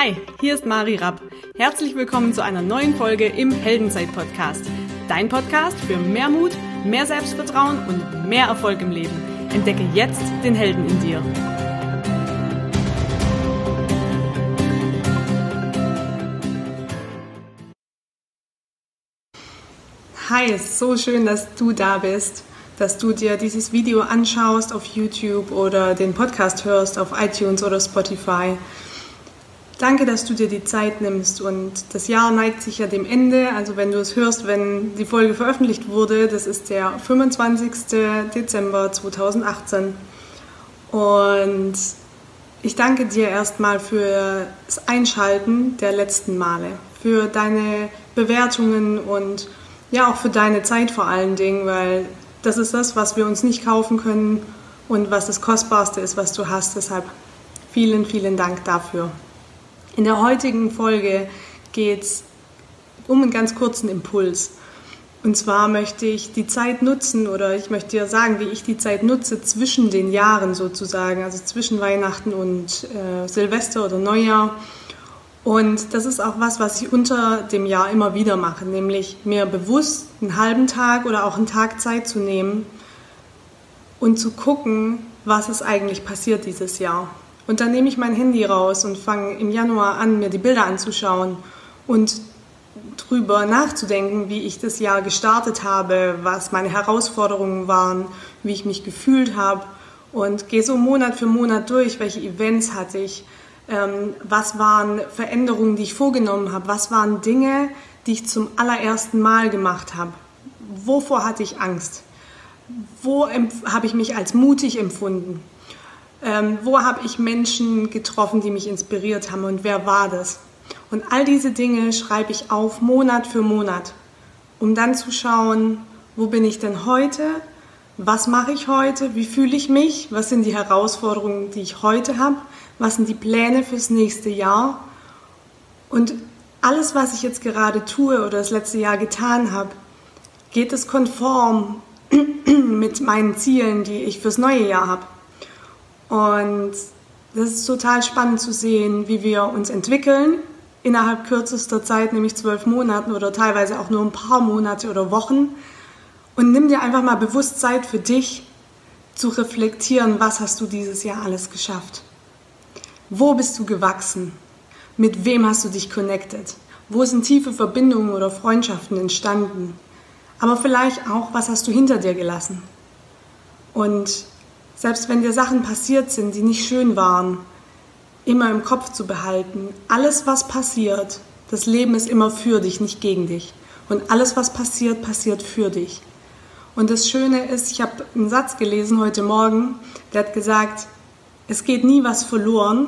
Hi, hier ist Mari Rapp. Herzlich willkommen zu einer neuen Folge im Heldenzeit-Podcast. Dein Podcast für mehr Mut, mehr Selbstvertrauen und mehr Erfolg im Leben. Entdecke jetzt den Helden in dir. Hi, so schön, dass du da bist, dass du dir dieses Video anschaust auf YouTube oder den Podcast hörst auf iTunes oder Spotify. Danke, dass du dir die Zeit nimmst und das Jahr neigt sich ja dem Ende. Also wenn du es hörst, wenn die Folge veröffentlicht wurde, das ist der 25. Dezember 2018. Und ich danke dir erstmal für das Einschalten der letzten Male, für deine Bewertungen und ja auch für deine Zeit vor allen Dingen, weil das ist das, was wir uns nicht kaufen können und was das Kostbarste ist, was du hast. Deshalb vielen, vielen Dank dafür. In der heutigen Folge geht es um einen ganz kurzen Impuls. Und zwar möchte ich die Zeit nutzen oder ich möchte dir sagen, wie ich die Zeit nutze zwischen den Jahren sozusagen, also zwischen Weihnachten und äh, Silvester oder Neujahr. Und das ist auch was, was ich unter dem Jahr immer wieder mache, nämlich mir bewusst einen halben Tag oder auch einen Tag Zeit zu nehmen und zu gucken, was ist eigentlich passiert dieses Jahr. Und dann nehme ich mein Handy raus und fange im Januar an, mir die Bilder anzuschauen und drüber nachzudenken, wie ich das Jahr gestartet habe, was meine Herausforderungen waren, wie ich mich gefühlt habe. Und gehe so Monat für Monat durch, welche Events hatte ich, ähm, was waren Veränderungen, die ich vorgenommen habe, was waren Dinge, die ich zum allerersten Mal gemacht habe, wovor hatte ich Angst, wo habe ich mich als mutig empfunden ähm, wo habe ich Menschen getroffen, die mich inspiriert haben und wer war das? Und all diese Dinge schreibe ich auf Monat für Monat, um dann zu schauen, wo bin ich denn heute? Was mache ich heute? Wie fühle ich mich? Was sind die Herausforderungen, die ich heute habe? Was sind die Pläne fürs nächste Jahr? Und alles, was ich jetzt gerade tue oder das letzte Jahr getan habe, geht es konform mit meinen Zielen, die ich fürs neue Jahr habe? Und das ist total spannend zu sehen, wie wir uns entwickeln innerhalb kürzester Zeit, nämlich zwölf Monaten oder teilweise auch nur ein paar Monate oder Wochen. Und nimm dir einfach mal bewusst Zeit für dich zu reflektieren, was hast du dieses Jahr alles geschafft? Wo bist du gewachsen? Mit wem hast du dich connected? Wo sind tiefe Verbindungen oder Freundschaften entstanden? Aber vielleicht auch, was hast du hinter dir gelassen? Und selbst wenn dir Sachen passiert sind, die nicht schön waren, immer im Kopf zu behalten, alles was passiert, das Leben ist immer für dich, nicht gegen dich. Und alles was passiert, passiert für dich. Und das Schöne ist, ich habe einen Satz gelesen heute Morgen, der hat gesagt, es geht nie was verloren,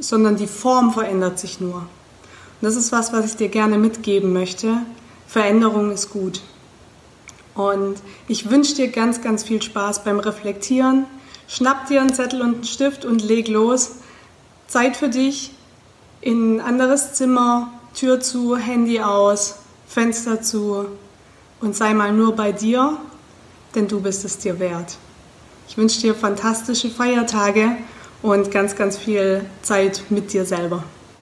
sondern die Form verändert sich nur. Und das ist was, was ich dir gerne mitgeben möchte. Veränderung ist gut. Und ich wünsche dir ganz, ganz viel Spaß beim Reflektieren, Schnapp dir einen Zettel und einen Stift und leg los. Zeit für dich in ein anderes Zimmer, Tür zu, Handy aus, Fenster zu und sei mal nur bei dir, denn du bist es dir wert. Ich wünsche dir fantastische Feiertage und ganz, ganz viel Zeit mit dir selber.